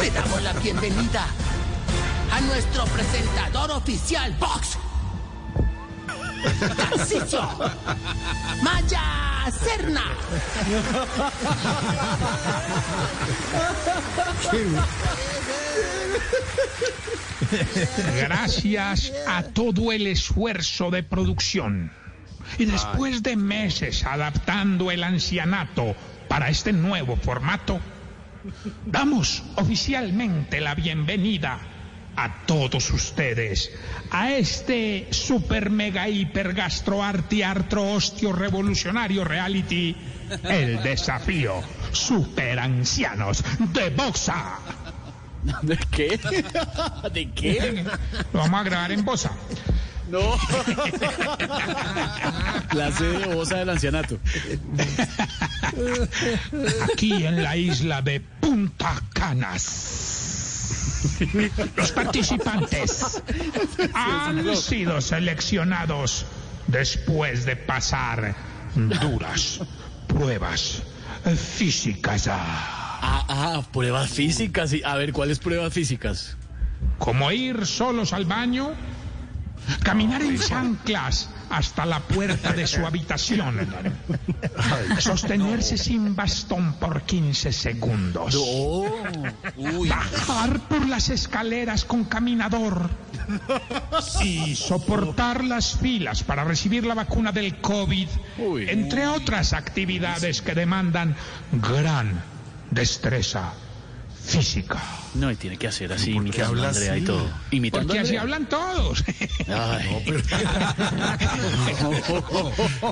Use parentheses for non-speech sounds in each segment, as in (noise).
Le damos la bienvenida a nuestro presentador oficial, Vox. Tarcisio Maya Serna. Gracias a todo el esfuerzo de producción. Y después de meses adaptando el ancianato para este nuevo formato, damos oficialmente la bienvenida a todos ustedes a este super mega hiper gastro arti artro ostio revolucionario reality El desafío super ancianos de Boxa. ¿De qué? (laughs) ¿De qué? Lo vamos a grabar en Bosa. No. (laughs) Clase de bosa del ancianato. Aquí en la isla de Punta Canas. Los participantes han sido seleccionados después de pasar duras pruebas físicas. Ah, ah, pruebas físicas. A ver, ¿cuáles pruebas físicas? Como ir solos al baño, caminar en chanclas hasta la puerta de su habitación, (laughs) sostenerse sin bastón por 15 segundos. Bajar por las escaleras con caminador. (laughs) Y soportar las filas para recibir la vacuna del COVID, entre otras actividades que demandan gran destreza física. No, y tiene que hacer así, imitando a Andrea y todo. Imitando Porque así hablan todos. (laughs) Ay. (laughs)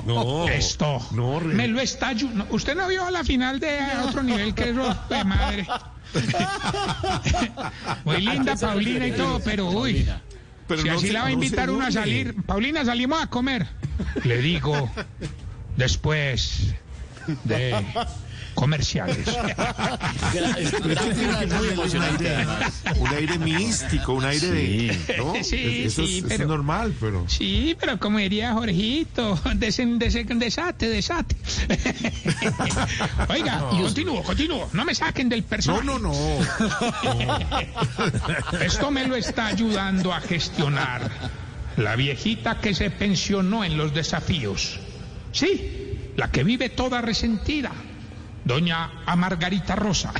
No. Esto No, me lo está no, Usted no vio la final de otro nivel que eso, de madre. (laughs) Muy linda Paulina y todo, pero uy. Pero si no así se- la va a no invitar uno a salir. Paulina, salimos a comer. Le digo, después de comerciales. (laughs) Un aire místico, un aire de. ¿no? Sí, (laughs) eso sí, es, eso pero- es normal, pero. Sí, pero como diría Jorgito, (laughs) desen- desen- desate, desate. Oiga, continúo, continúo. No me saquen del No, personaje. no, no. Esto me lo está ayudando a gestionar la viejita que se pensionó en los desafíos. Sí, la que vive toda resentida. Doña Amargarita Rosa.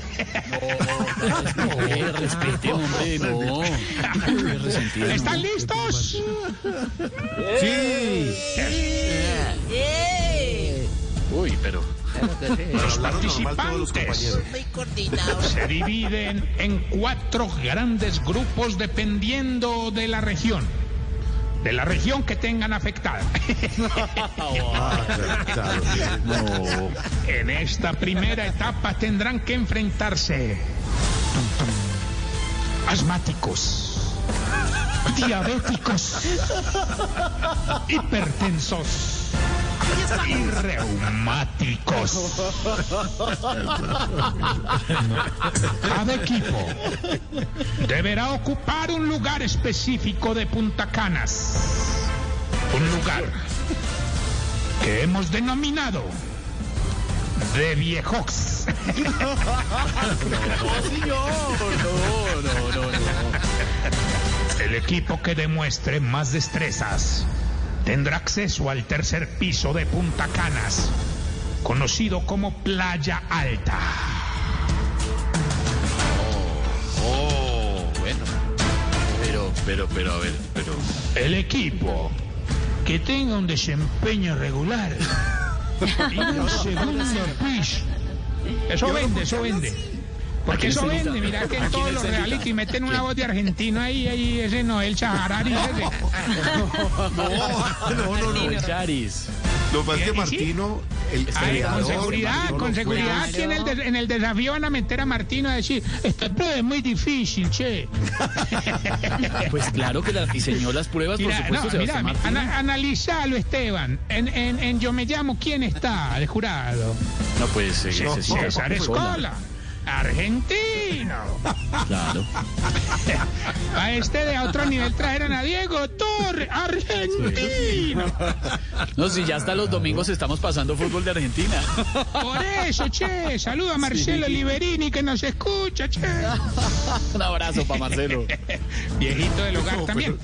Eh, respete, hombre, no. Qué resentido, no. ¿Están listos? Sí. Uy, pero. Los participantes se dividen en cuatro grandes grupos dependiendo de la región. De la región que tengan afectada. (laughs) En esta primera etapa tendrán que enfrentarse. Asmáticos, diabéticos, hipertensos y reumáticos. Cada equipo deberá ocupar un lugar específico de Punta Canas. Un lugar que hemos denominado de viejox. No, no, no, no. El equipo que demuestre más destrezas tendrá acceso al tercer piso de Punta Canas, conocido como Playa Alta. Oh, bueno. Pero, pero, pero, a ver, pero. El equipo que tenga un desempeño regular (laughs) y un segundo piso. Eso vende, eso vende. Porque eso vende, mira que en todos los reality meten una voz de argentino ahí, ahí, ese no, el Chaharari, ese. No, no, no. Charis. Lo que es que. Martino El Ay, con seguridad, con seguridad, aquí en el, des- en el desafío van a meter a Martino a decir, esta prueba es muy difícil, che. (laughs) Pues claro que la diseñó las pruebas, por Mira, supuesto, no, mira, ana- analizalo, Esteban. En, en, en Yo Me Llamo, ¿quién está de jurado? No, pues eh, No, César. Escola, argentino. Claro. (laughs) A este de otro nivel trajeron a Diego Torre, argentino. No, si ya hasta los domingos estamos pasando fútbol de Argentina. Por eso, che, saluda a Marcelo Liberini que nos escucha, che. (laughs) Un abrazo para Marcelo. Viejito del hogar No, también.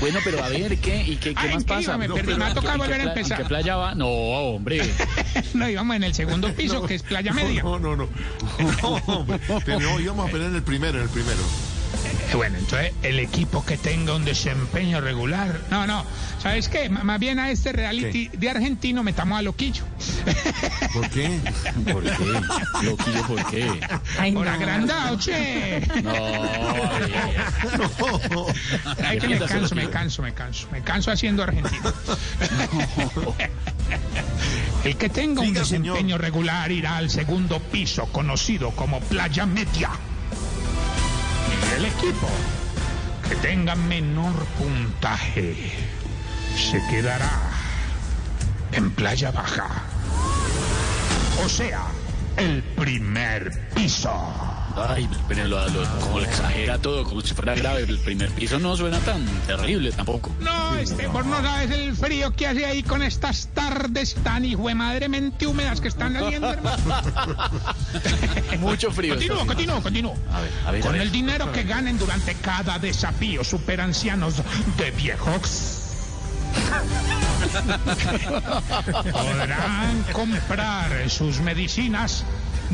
Bueno, pero a ver, ¿qué? ¿Y qué, qué Ay, más ¿en qué pasa? iba? Me No, perdí, pero me ha tocado ¿en qué volver a pla- empezar. ¿En qué playa va? No, hombre. (laughs) No, íbamos en el segundo piso, que es playa media. No, no, no. (laughs) No, hombre. Pero íbamos a poner en el primero, en el primero. Eh, Bueno, entonces el equipo que tenga un desempeño regular. No, no. ¿Sabes qué? M- más bien a este reality de argentino metamos a Loquillo. (laughs) ¿Por qué? ¿Por qué? Loquillo, ¿por qué? Por agrandado, che. No. No. Ay, que me canso, me canso, me canso. Me canso haciendo argentino. El que tenga un señor. desempeño regular irá al segundo piso, conocido como Playa Media. El equipo que tenga menor puntaje se quedará en Playa Baja. O sea, el primer piso. Ay, pero lo, lo- como lo exagera todo, como si fuera grave. El primer piso no suena tan terrible tampoco. No, este, vos no sabes el frío que hace ahí con estas tardes tan hijuemadremente húmedas que están saliendo, hermano. (laughs) Mucho frío. Continúo, continúo, continúo. A ver, a ver, a Con ver. el dinero que ganen durante cada desafío, superancianos de viejos. (laughs) Podrán comprar sus medicinas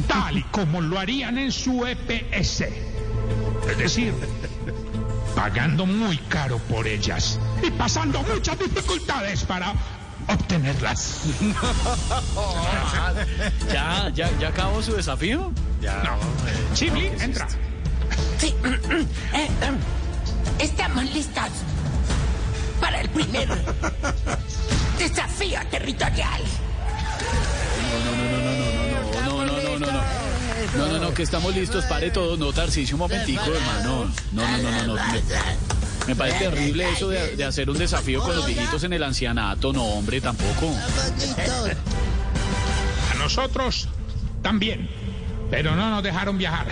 tal y como lo harían en su EPS. Es decir, pagando muy caro por ellas y pasando muchas dificultades para obtenerlas. (laughs) ¿Ya, ya, ya acabó su desafío? Chibli, entra. Sí. (clears throat) Eh, em, estamos listos para el primer desafío territorial. Que estamos listos, pare todo, no, Tarcicio, un momentico, hermano. No, no, no, no, no. Me, me parece terrible eso de, de hacer un desafío con los viejitos en el ancianato, no, hombre, tampoco. A nosotros también. Pero no nos dejaron viajar.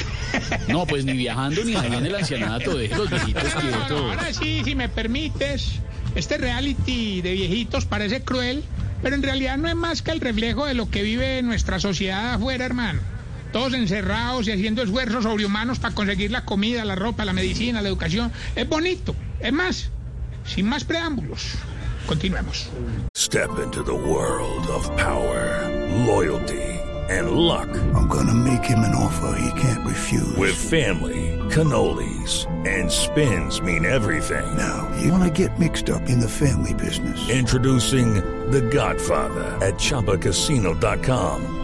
No, pues ni viajando ni en el ancianato, deje los viejitos No, no, no, quietos. ahora sí, si me permites, este reality de viejitos parece cruel, pero en realidad no es más que el reflejo de lo que vive nuestra sociedad afuera, hermano. Todos encerrados y haciendo esfuerzos sobrehumanos para conseguir la comida, la ropa, la medicina, la educación. Es bonito. Es más, sin más preámbulos, continuemos. Step into the world of power, loyalty, and luck. I'm gonna make him an offer he can't refuse. With family, cannolis, and spins mean everything. Now, you wanna get mixed up in the family business. Introducing The Godfather at ChumbaCasino.com.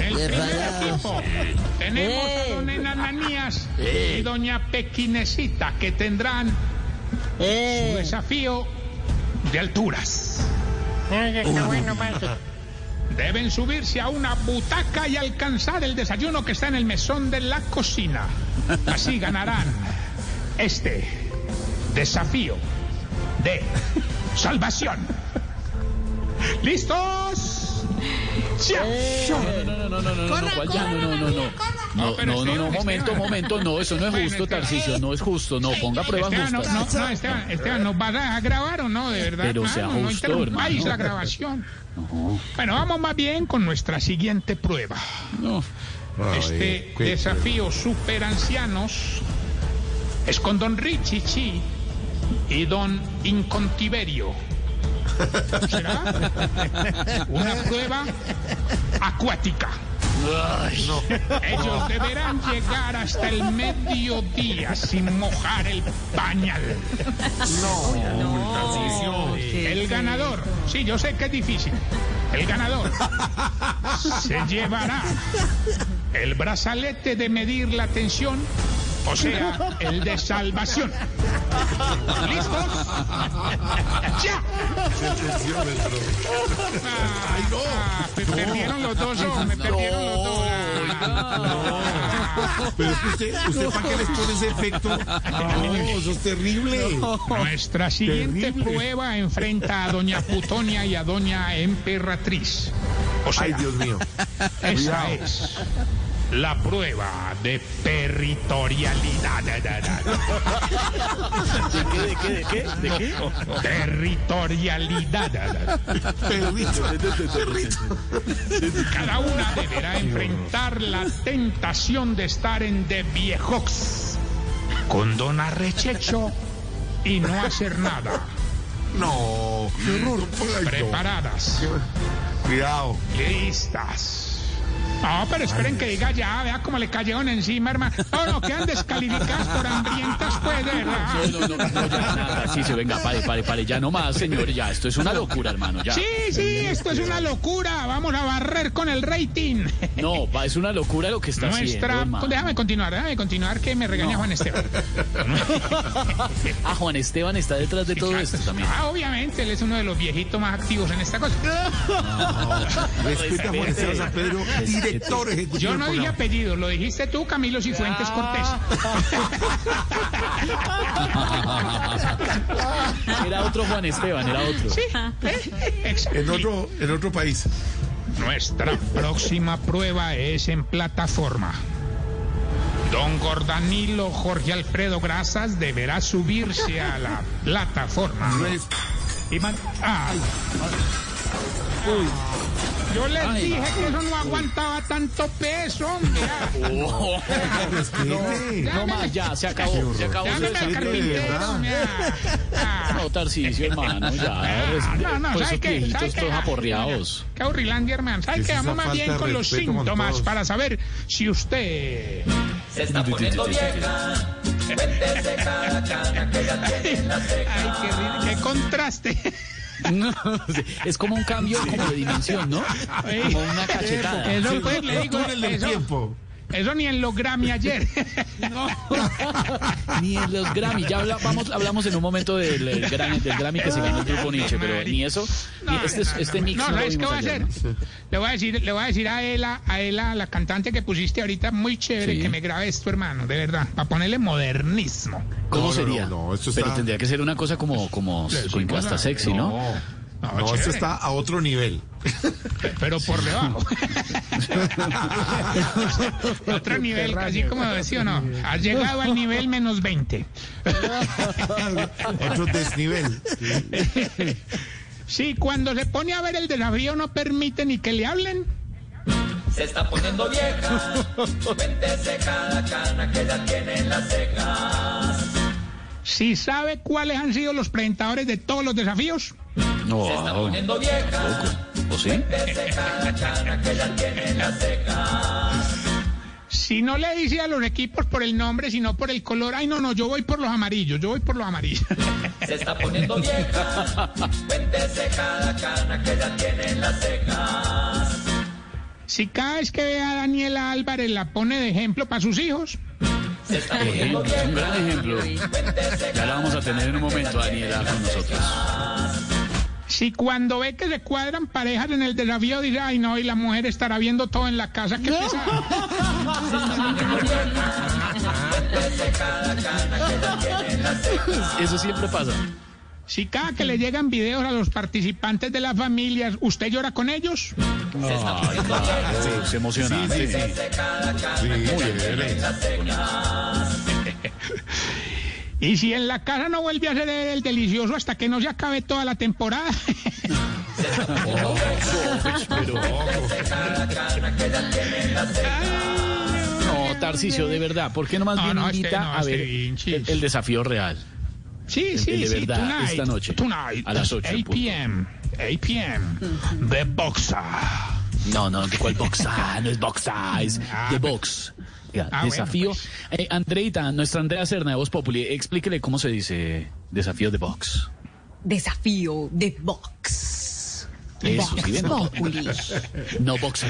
En el primer equipo tenemos a don Enananías y doña Pequinesita que tendrán su desafío de alturas. Deben subirse a una butaca y alcanzar el desayuno que está en el mesón de la cocina. Así ganarán este desafío de salvación. ¿Listos? ¡Ya! No, no, no, no, no, no, no, ¿cuál ya? No, no, no, no. No, no, no, no, momento, momento, no, eso no es justo. Tarcicio, no es justo, no, ponga pruebas Esteban, no, justas. no, no, Esteban, Esteban, ¿nos vas a grabar o no? De verdad, Pero sea no justo, hermano. la grabación. Bueno, vamos más bien con nuestra siguiente prueba. No. Este desafío super ancianos es con don Richie Chi y don Incontiverio. ¿Será? Una prueba acuática. Ellos deberán llegar hasta el mediodía sin mojar el pañal. Tarcisio. El ganador, sí, yo sé que es difícil. El ganador se llevará el brazalete de medir la tensión, o sea, el de salvación. ¿Listos? ¡Ya! Ay, no. me perdieron los dos, oh, me perdieron los dos. Pero es que usted, ¿usted para qué les pone ese efecto? No, eso es terrible. Nuestra siguiente Terrible. prueba enfrenta a Doña Putonia y a Doña Emperatriz. O sea, Ay, Dios mío. esa es la prueba de territorialidad. (laughs) ¿De qué, de qué, de qué? ¿De qué? Territorialidad. (laughs) Cada una deberá enfrentar la tentación de estar en de viejox con Don Arrechecho y no hacer nada. No. Qué horror. Preparadas. Cuidado. Listas. No, pero esperen que diga ya, vea cómo le cayeron encima, hermano. No, no, quedan descalificadas por hambrientas, pues, de. No, no, no, no, ya, nada. Sí, se venga, pare, pare, pare. Ya no más, señores. Ya, esto es una locura, hermano. Ya. Sí, sí, esto es una locura. Vamos a barrer con el rating. No, va, es una locura lo que está haciendo, Nuestra. hermano. Déjame continuar, déjame continuar que me regaña Juan Esteban. (laughs) Ah, Juan Esteban está detrás de todo esto también. Ah, obviamente, él es uno de los viejitos más activos en esta cosa. (laughs) Respeta a Juan Esteban San Pedro, director ejecutivo. Yo no dije apellido, lo dijiste tú, Camilo Cifuentes Cortés. (laughs) (laughs) Era otro Juan Esteban, era otro. Sí. En otro, en otro país. Nuestra próxima prueba es en plataforma. Don Gordanilo Jorge Alfredo Grasas deberá subirse a la plataforma. Y man- ah. Yo les Ay, dije que eso no aguantaba tanto peso, hombre. (laughs) Respete. No más, ya, se acabó. Se acabó. Llámeme al carpintero. Ah. No, Tarcicio, hermano, ya. No, no, Pues ¿sabe esos qué? viejitos ¿Sabe qué? todos aporreados. Qué aburrilandia, hermano. ¿Sabe Es qué? Vamos más bien con los síntomas para saber si usted... Se está poniendo vieja. Cuéntese cada cana que ya tiene en la ceja. (laughs) Ay, qué, qué contraste. (laughs) No, es como un cambio como de dimensión, ¿no? Como una cachetada. Eso pues, le digo, eso, tiempo. Eso ni en los Grammy ayer. (laughs) (laughs) Ni en los Grammy. Ya habla- vamos, hablamos en un momento del, el Grammy, del Grammy que se ganó el grupo Nietzsche, pero ni eso, ni este, este mix no, no, lo ¿sabes qué voy a hacer? ¿no? Le voy a decir, le voy a decir a Ela, a Ela, la cantante que pusiste ahorita, muy chévere, Sí. que me grabe esto, hermano, de verdad, para ponerle modernismo. ¿Cómo No, no, sería? no, no, esto Pero tendría que ser una cosa como, como, como hasta sexy, ¿no? No, No, no, esto está a otro nivel. (laughs) pero por debajo. (laughs) Otro nivel, así como decía o no. Has llegado al nivel menos 20. (laughs) Otro desnivel. Sí, cuando se pone a ver el desafío no permite ni que le hablen. Se está poniendo vieja. Cuéntese cada cana que ya tiene en las cejas. Si sabe cuáles han sido los presentadores de todos los desafíos. No, Se está poniendo vieja. Si no le dice a los equipos por el nombre, sino por el color. Ay, no, no, yo voy por los amarillos, yo voy por los amarillos. (laughs) Se está poniendo vieja. Cuéntese cada cana que ya tiene en las cejas. Si cada vez que ve a Daniela Álvarez la pone de ejemplo para sus hijos. Se está poniendo Es un gran ejemplo. Ya la vamos a tener en un momento, Daniela, con nosotros. Si cuando ve que se cuadran parejas en el desafío dice, ay no, y la mujer estará viendo todo en la casa, qué pesado. (laughs) Eso siempre pasa. Si cada que le llegan videos a los participantes de las familias, ¿usted llora con ellos? Claro, es emocionante. Muy chévere. Y si en la casa no vuelve a ser el delicioso hasta que no se acabe toda la temporada. No, Tarcicio, de verdad, ¿por qué no más No, bien no, invita este- no, a este ver el, el desafío real? Sí, sí, el de sí, verdad, tonight, esta noche, Tonight, a las 8 en 8 punto. p.m. 8 p.m. The Boxer. No, no, ¿de cuál box? Ah, no es box, ah, es Ah, The pero- Box. Ya, Ah, desafío. bueno, Eh, Andreita, nuestra Andrea Serna de Voz Populi, explíquele cómo se dice desafío de box. Desafío de box. Eso, sí, ven, no, Populi. no box.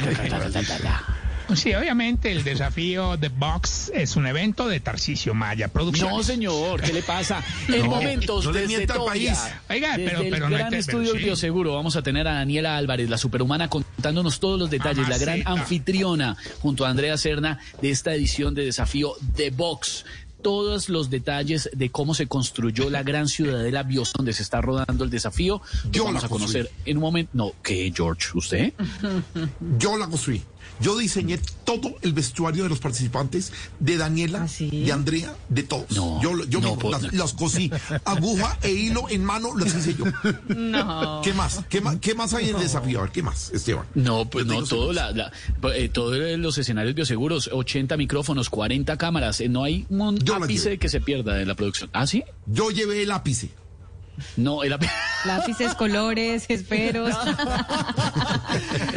Ta. Sí, obviamente el desafío The Box es un evento de Tarcisio Maya Producciones. No, señor, ¿qué le pasa? (laughs) En momentos no le desde país. Oiga, desde pero- el pero no gran estudio sí. Bioseguro vamos a tener a Daniela Álvarez, la superhumana, contándonos todos los detalles, la gran Mamacita. anfitriona junto a Andrea Serna de esta edición de Desafío The Box. Todos los detalles de cómo se construyó la gran ciudadela Bios donde se está rodando el desafío. Yo vamos la a conocer construí. en un momento. No, ¿qué, George? ¿Usted? Yo la construí. Yo diseñé todo el vestuario de los participantes, de Daniela, de Andrea, de todos. No, yo yo no, mismo las, las cosí. Aguja e hilo en mano las hice yo. No. ¿Qué más? ¿Qué más, qué más hay en el desafío? A ver, ¿qué más, Esteban? No, pues no, todo la, la- eh, todos los escenarios bioseguros, 80 micrófonos, 40 cámaras, eh, no hay un Yo ápice que se pierda en la producción. ¿Ah, sí? Yo llevé el ápice. No, el ápice. Lápices, colores, esferos. (laughs) (laughs)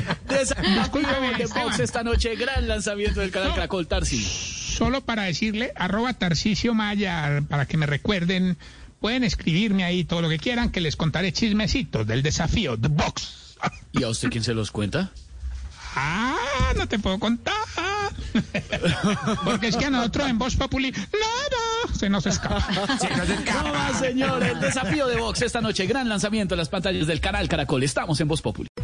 (laughs) De. Box esta noche, gran lanzamiento del canal No. Caracol Tarsi. Solo para decirle, arroba Tarcisio Maya, para que me recuerden, pueden escribirme ahí todo lo que quieran, que les contaré chismecitos del desafío The Box. ¿Y a usted quién se los cuenta? Ah, no te puedo contar. Porque es que a nosotros en Voz Populi, nada, se nos escapa. (laughs) No más, señor, el desafío de Box esta noche, gran lanzamiento en las pantallas del canal Caracol. Estamos en Voz Populi.